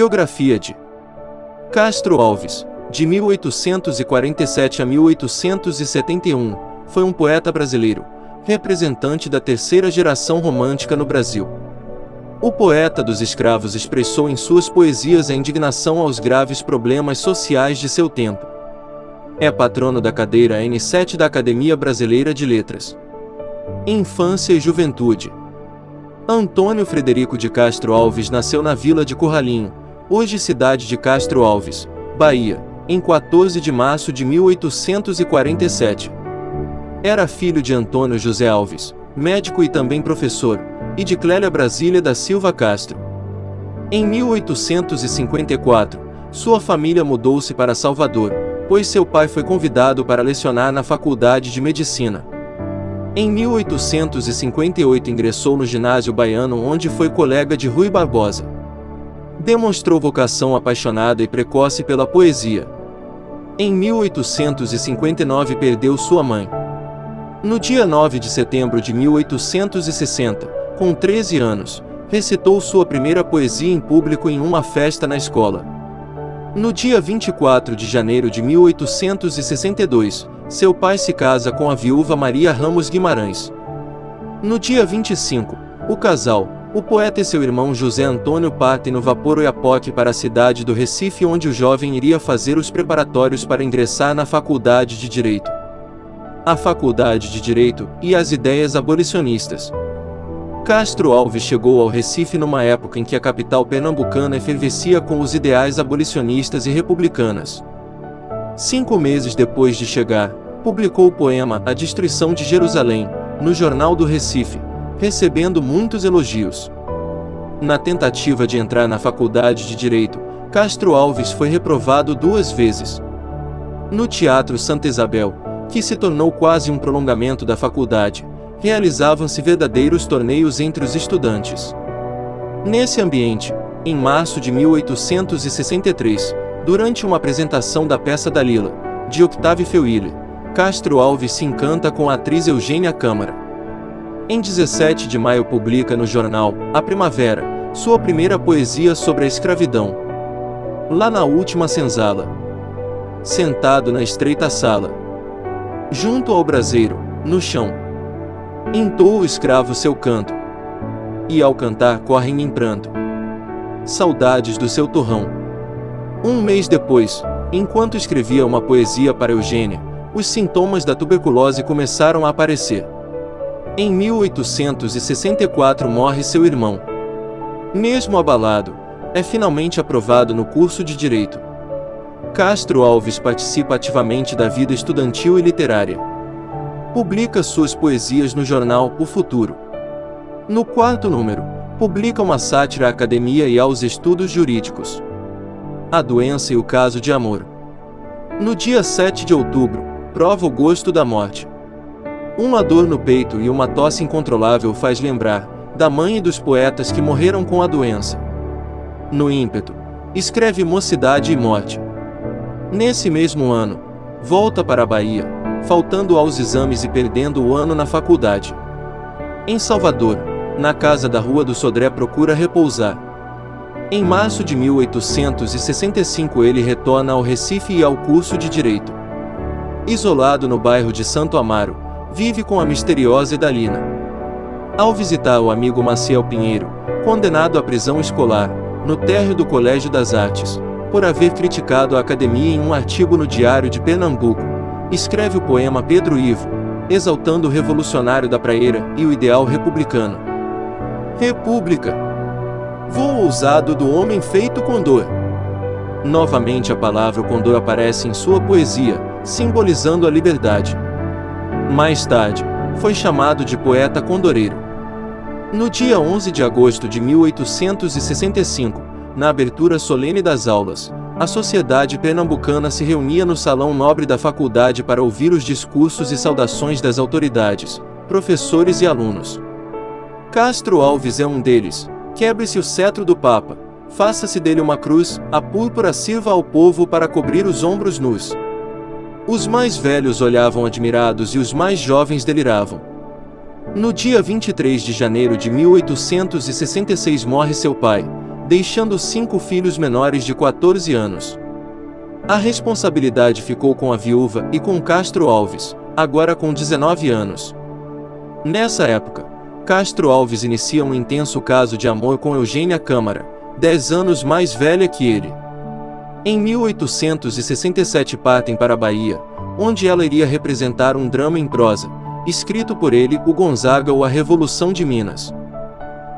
Biografia de Castro Alves, de 1847 a 1871, foi um poeta brasileiro, representante da terceira geração romântica no Brasil. O poeta dos escravos expressou em suas poesias a indignação aos graves problemas sociais de seu tempo. É patrono da cadeira N7 da Academia Brasileira de Letras. Infância e Juventude Antônio Frederico de Castro Alves nasceu na vila de Curralinho, hoje cidade de Castro Alves, Bahia, em 14 de março de 1847. Era filho de Antônio José Alves, médico e também professor, e de Clélia Brasília da Silva Castro. Em 1854, sua família mudou-se para Salvador, pois seu pai foi convidado para lecionar na Faculdade de Medicina. Em 1858 ingressou no ginásio baiano onde foi colega de Rui Barbosa. Demonstrou vocação apaixonada e precoce pela poesia. Em 1859 perdeu sua mãe. No dia 9 de setembro de 1860, com 13 anos, recitou sua primeira poesia em público em uma festa na escola. No dia 24 de janeiro de 1862, seu pai se casa com a viúva Maria Ramos Guimarães. No dia 25, o casal, o poeta e seu irmão José Antônio partem no vapor Oiapoque para a cidade do Recife onde o jovem iria fazer os preparatórios para ingressar na Faculdade de Direito. A Faculdade de Direito e as ideias abolicionistas. Castro Alves chegou ao Recife numa época em que a capital pernambucana efervescia com os ideais abolicionistas e republicanas. Cinco meses depois de chegar, publicou o poema A Destruição de Jerusalém, no Jornal do Recife, recebendo muitos elogios. Na tentativa de entrar na faculdade de Direito, Castro Alves foi reprovado duas vezes. No Teatro Santa Isabel, que se tornou quase um prolongamento da faculdade, realizavam-se verdadeiros torneios entre os estudantes. Nesse ambiente, em março de 1863, Durante uma apresentação da peça Dalila, de Octave Feuille, Castro Alves se encanta com a atriz Eugênia Câmara. Em 17 de maio publica no jornal A Primavera sua primeira poesia sobre a escravidão. Lá na última senzala, sentado na estreita sala, junto ao braseiro, no chão, entoa o escravo seu canto, e ao cantar correm em pranto saudades do seu torrão. Um mês depois, enquanto escrevia uma poesia para Eugênia, os sintomas da tuberculose começaram a aparecer. Em 1864 morre seu irmão. Mesmo abalado, é finalmente aprovado no curso de Direito. Castro Alves participa ativamente da vida estudantil e literária. Publica suas poesias no jornal O Futuro. No quarto número, publica uma sátira à academia e aos estudos jurídicos a doença e o caso de amor. No dia 7 de outubro, prova o gosto da morte. Uma dor no peito e uma tosse incontrolável faz lembrar da mãe e dos poetas que morreram com a doença. No ímpeto, escreve Mocidade e Morte. Nesse mesmo ano, volta para a Bahia, faltando aos exames e perdendo o ano na faculdade. Em Salvador, na casa da Rua do Sodré procura repousar em março de 1865 ele retorna ao Recife e ao curso de Direito. Isolado no bairro de Santo Amaro, vive com a misteriosa Edalina. Ao visitar o amigo Maciel Pinheiro, condenado à prisão escolar, no térreo do Colégio das Artes, por haver criticado a academia em um artigo no Diário de Pernambuco, escreve o poema Pedro Ivo, exaltando o revolucionário da praeira e o ideal republicano. República Voo ousado do homem feito condor. Novamente a palavra condor aparece em sua poesia, simbolizando a liberdade. Mais tarde, foi chamado de poeta condoreiro. No dia 11 de agosto de 1865, na abertura solene das aulas, a sociedade pernambucana se reunia no Salão Nobre da faculdade para ouvir os discursos e saudações das autoridades, professores e alunos. Castro Alves é um deles, Quebre-se o cetro do Papa, faça-se dele uma cruz, a púrpura sirva ao povo para cobrir os ombros nus. Os mais velhos olhavam admirados e os mais jovens deliravam. No dia 23 de janeiro de 1866 morre seu pai, deixando cinco filhos menores de 14 anos. A responsabilidade ficou com a viúva e com Castro Alves, agora com 19 anos. Nessa época, Castro Alves inicia um intenso caso de amor com Eugênia Câmara, 10 anos mais velha que ele. Em 1867 partem para a Bahia, onde ela iria representar um drama em prosa, escrito por ele, o Gonzaga ou a Revolução de Minas.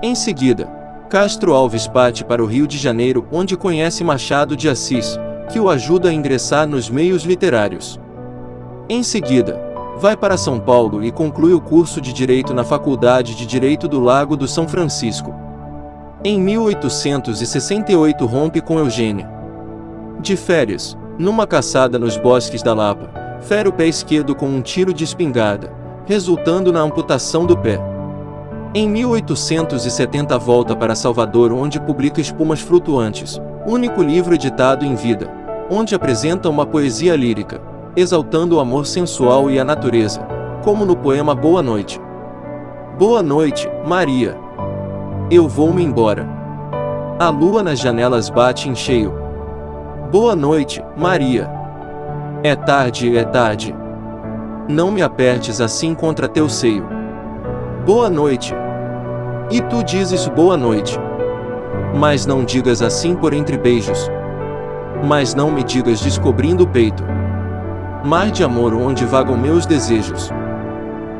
Em seguida, Castro Alves parte para o Rio de Janeiro, onde conhece Machado de Assis, que o ajuda a ingressar nos meios literários. Em seguida, vai para São Paulo e conclui o curso de Direito na Faculdade de Direito do Lago do São Francisco. Em 1868 rompe com Eugênia. De férias, numa caçada nos bosques da Lapa, fere o pé esquerdo com um tiro de espingarda, resultando na amputação do pé. Em 1870 volta para Salvador onde publica Espumas Flutuantes, único livro editado em vida, onde apresenta uma poesia lírica, exaltando o amor sensual e a natureza, como no poema Boa Noite. Boa noite, Maria. Eu vou-me embora. A lua nas janelas bate em cheio. Boa noite, Maria. É tarde, é tarde. Não me apertes assim contra teu seio. Boa noite. E tu dizes boa noite. Mas não digas assim por entre beijos. Mas não me digas descobrindo o peito. Mar de amor onde vagam meus desejos.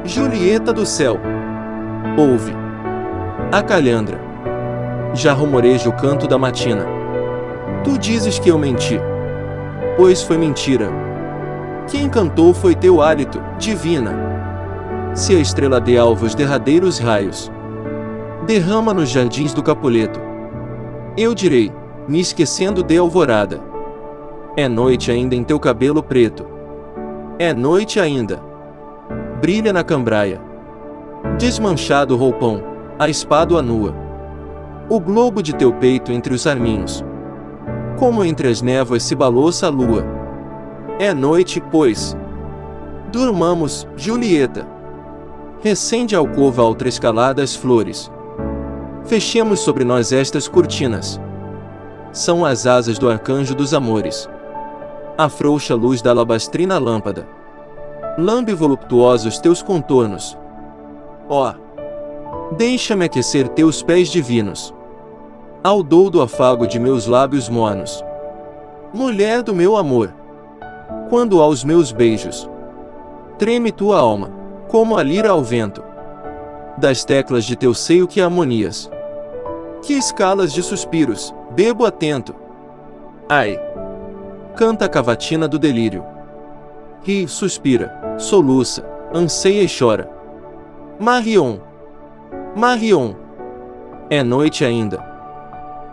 Julieta do céu. Ouve. A calhandra. Já rumoreja o canto da matina. Tu dizes que eu menti. Pois foi mentira. Quem cantou foi teu hálito, divina. Se a estrela de alvos derradeiros raios derrama nos jardins do Capuleto. Eu direi, me esquecendo de alvorada. É noite ainda em teu cabelo preto. É noite ainda. Brilha na cambraia. Desmanchado roupão, a espada nua. O globo de teu peito entre os arminhos. Como entre as névoas se balouça a lua. É noite, pois. Durmamos, Julieta. Recende a alcova outra escalada as flores. Fechemos sobre nós estas cortinas. São as asas do arcanjo dos amores a frouxa luz da alabastrina lâmpada. Lambe voluptuosos teus contornos. Ó! Oh, Deixa-me aquecer teus pés divinos. Ao doudo afago de meus lábios mornos. Mulher do meu amor. Quando aos meus beijos. Treme tua alma, como a lira ao vento. Das teclas de teu seio que harmonias. Que escalas de suspiros, bebo atento. Ai! canta a cavatina do delírio. Ri, suspira, soluça, anseia e chora. Marion! Marion! É noite ainda.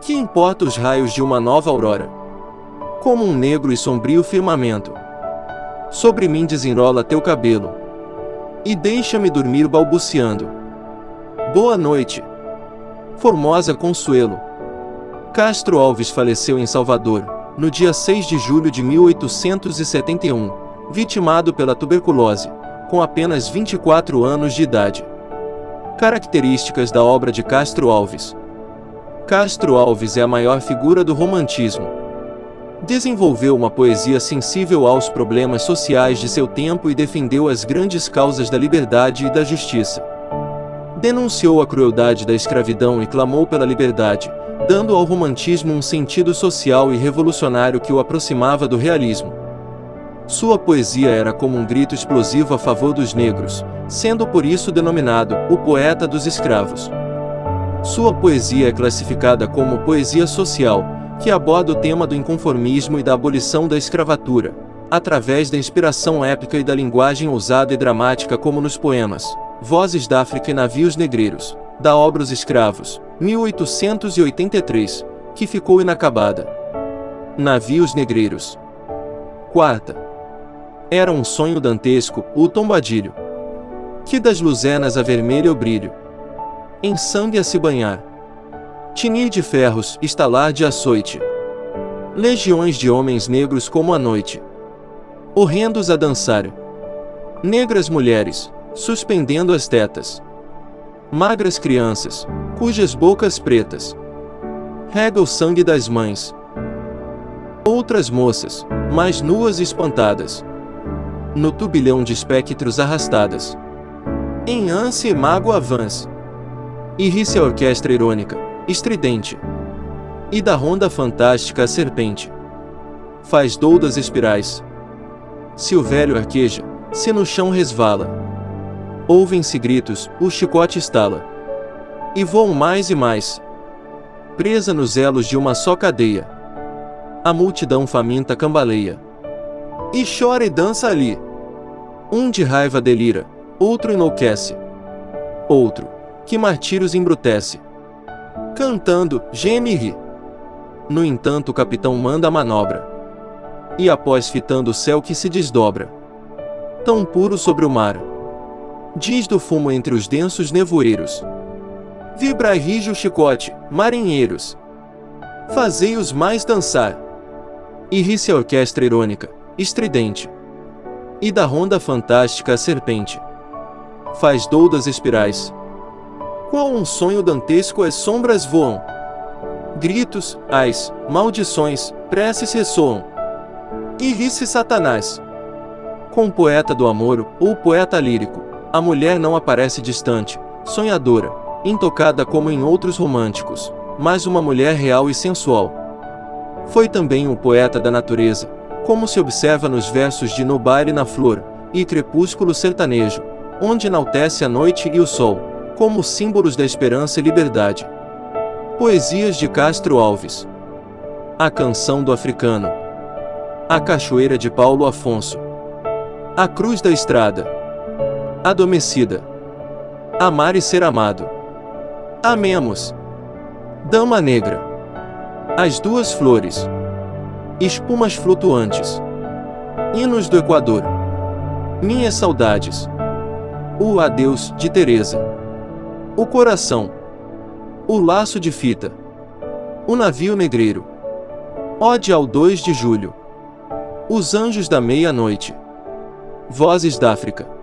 Que importa os raios de uma nova aurora? Como um negro e sombrio firmamento. Sobre mim desenrola teu cabelo. E deixa-me dormir balbuciando. Boa noite. Formosa Consuelo. Castro Alves faleceu em Salvador, no dia 6 de julho de 1871, vitimado pela tuberculose, com apenas 24 anos de idade. Características da obra de Castro Alves. Castro Alves é a maior figura do romantismo. Desenvolveu uma poesia sensível aos problemas sociais de seu tempo e defendeu as grandes causas da liberdade e da justiça. Denunciou a crueldade da escravidão e clamou pela liberdade, dando ao romantismo um sentido social e revolucionário que o aproximava do realismo. Sua poesia era como um grito explosivo a favor dos negros, sendo por isso denominado o poeta dos escravos. Sua poesia é classificada como poesia social, que aborda o tema do inconformismo e da abolição da escravatura, através da inspiração épica e da linguagem ousada e dramática como nos poemas Vozes da África e Navios Negreiros, da obra Os Escravos, 1883, que ficou inacabada. Navios Negreiros. Quarta. Era um sonho dantesco, o tombadilho. Que das luzenas a vermelho brilho. Em sangue a se banhar. Tinir de ferros, estalar de açoite. Legiões de homens negros como a noite. Horrendos a dançar. Negras mulheres, suspendendo as tetas magras crianças, cujas bocas pretas rega o sangue das mães. Outras moças, mais nuas e espantadas. No turbilhão de espectros arrastadas. Em ânsia e mágoa avance. E ri-se a orquestra irônica, estridente. E da ronda fantástica a serpente. Faz doudas espirais. Se o velho arqueja, se no chão resvala. Ouvem-se gritos, o chicote estala. E voam mais e mais. Presa nos elos de uma só cadeia. A multidão faminta cambaleia. E chora e dança ali. Um de raiva delira, outro enlouquece. Outro, que martírios embrutece. Cantando, geme e ri. No entanto, o capitão manda a manobra. E após fitando o céu que se desdobra, tão puro sobre o mar, diz do fumo entre os densos nevoeiros. Vibra rige o chicote, marinheiros. Fazei-os mais dançar. E ri-se a orquestra irônica, estridente. E da ronda fantástica a serpente. Faz doudas espirais. Qual um sonho dantesco as sombras voam. Gritos, ais, maldições, preces ressoam. E ri-se Satanás. Com o poeta do amor ou poeta lírico, a mulher não aparece distante, sonhadora, intocada como em outros românticos, mas uma mulher real e sensual. Foi também um poeta da natureza, como se observa nos versos de No Baile na Flor e Crepúsculo Sertanejo, onde enaltece a noite e o sol, como símbolos da esperança e liberdade. Poesias de Castro Alves. A Canção do Africano. A Cachoeira de Paulo Afonso. A Cruz da Estrada. Adormecida. Amar e ser amado. Amemos. Dama Negra. As duas flores. Espumas flutuantes. Hinos do Equador. Minhas saudades. O adeus de Teresa. O coração. O laço de fita. O navio negreiro. Ode ao 2 de julho. Os anjos da meia-noite. Vozes da África.